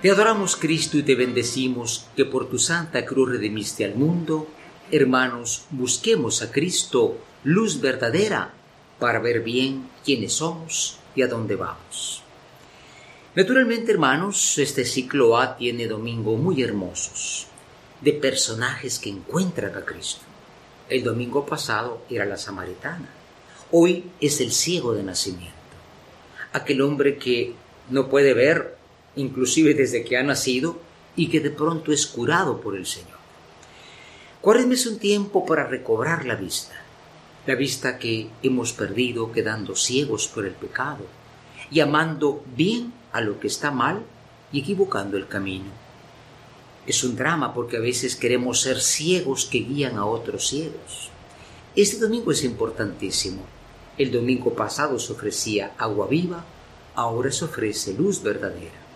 Te adoramos Cristo y te bendecimos que por tu santa cruz redimiste al mundo. Hermanos, busquemos a Cristo, luz verdadera, para ver bien quiénes somos y a dónde vamos. Naturalmente, hermanos, este ciclo A tiene domingos muy hermosos, de personajes que encuentran a Cristo. El domingo pasado era la samaritana, hoy es el ciego de nacimiento, aquel hombre que no puede ver inclusive desde que ha nacido, y que de pronto es curado por el Señor. Cuaresma es un tiempo para recobrar la vista, la vista que hemos perdido quedando ciegos por el pecado, y amando bien a lo que está mal y equivocando el camino. Es un drama porque a veces queremos ser ciegos que guían a otros ciegos. Este domingo es importantísimo. El domingo pasado se ofrecía agua viva, ahora se ofrece luz verdadera.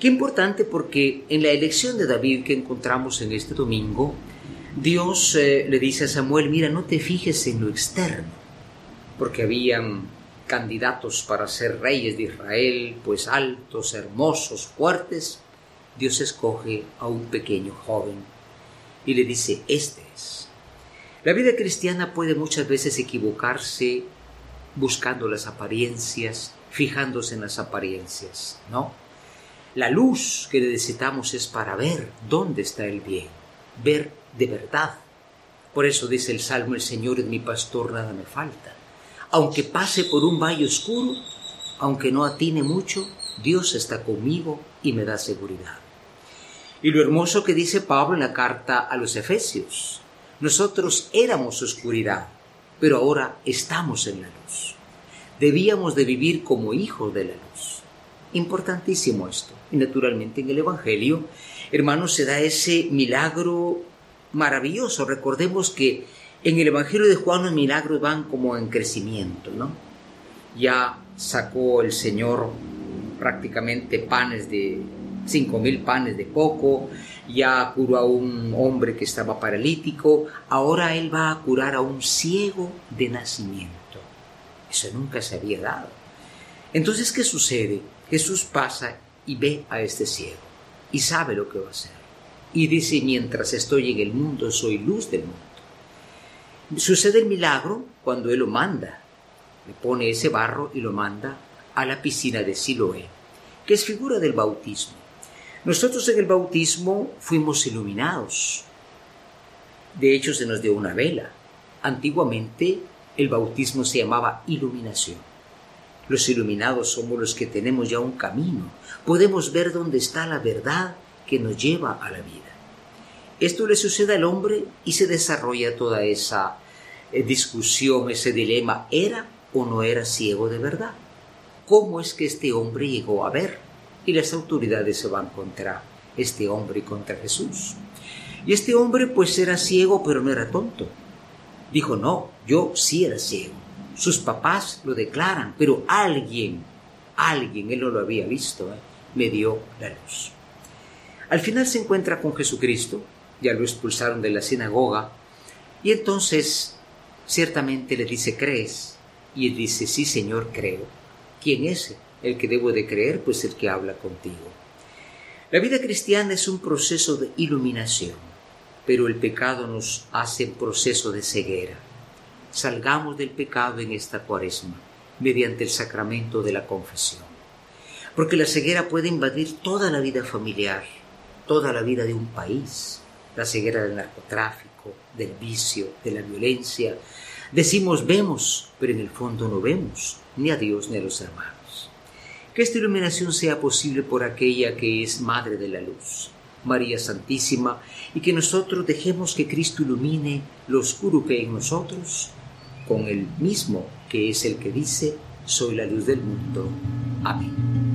Qué importante porque en la elección de David que encontramos en este domingo, Dios eh, le dice a Samuel, mira, no te fijes en lo externo, porque habían candidatos para ser reyes de Israel, pues altos, hermosos, fuertes. Dios escoge a un pequeño joven y le dice, este es. La vida cristiana puede muchas veces equivocarse buscando las apariencias, fijándose en las apariencias, ¿no? La luz que necesitamos es para ver dónde está el bien, ver de verdad. Por eso dice el Salmo, el Señor es mi pastor, nada me falta. Aunque pase por un valle oscuro, aunque no atine mucho, Dios está conmigo y me da seguridad. Y lo hermoso que dice Pablo en la carta a los Efesios, nosotros éramos oscuridad, pero ahora estamos en la luz. Debíamos de vivir como hijos de la luz. Importantísimo esto. Y naturalmente en el Evangelio, hermanos, se da ese milagro maravilloso. Recordemos que en el Evangelio de Juan los milagros van como en crecimiento, ¿no? Ya sacó el Señor prácticamente panes de cinco mil panes de poco, ya curó a un hombre que estaba paralítico, ahora él va a curar a un ciego de nacimiento. Eso nunca se había dado. Entonces, ¿qué sucede? Jesús pasa y ve a este ciego y sabe lo que va a hacer. Y dice, mientras estoy en el mundo, soy luz del mundo. Sucede el milagro cuando Él lo manda. Le pone ese barro y lo manda a la piscina de Siloé, que es figura del bautismo. Nosotros en el bautismo fuimos iluminados. De hecho, se nos dio una vela. Antiguamente el bautismo se llamaba iluminación. Los iluminados somos los que tenemos ya un camino. Podemos ver dónde está la verdad que nos lleva a la vida. Esto le sucede al hombre y se desarrolla toda esa eh, discusión, ese dilema, ¿era o no era ciego de verdad? ¿Cómo es que este hombre llegó a ver? Y las autoridades se van contra este hombre y contra Jesús. Y este hombre pues era ciego pero no era tonto. Dijo, no, yo sí era ciego sus papás lo declaran, pero alguien, alguien, él no lo había visto, ¿eh? me dio la luz. Al final se encuentra con Jesucristo, ya lo expulsaron de la sinagoga, y entonces ciertamente le dice, ¿crees? Y él dice, sí, Señor, creo. ¿Quién es el que debo de creer? Pues el que habla contigo. La vida cristiana es un proceso de iluminación, pero el pecado nos hace un proceso de ceguera salgamos del pecado en esta cuaresma mediante el sacramento de la confesión. Porque la ceguera puede invadir toda la vida familiar, toda la vida de un país, la ceguera del narcotráfico, del vicio, de la violencia. Decimos vemos, pero en el fondo no vemos ni a Dios ni a los hermanos. Que esta iluminación sea posible por aquella que es Madre de la Luz, María Santísima, y que nosotros dejemos que Cristo ilumine lo oscuro que hay en nosotros con el mismo que es el que dice, soy la luz del mundo. Amén.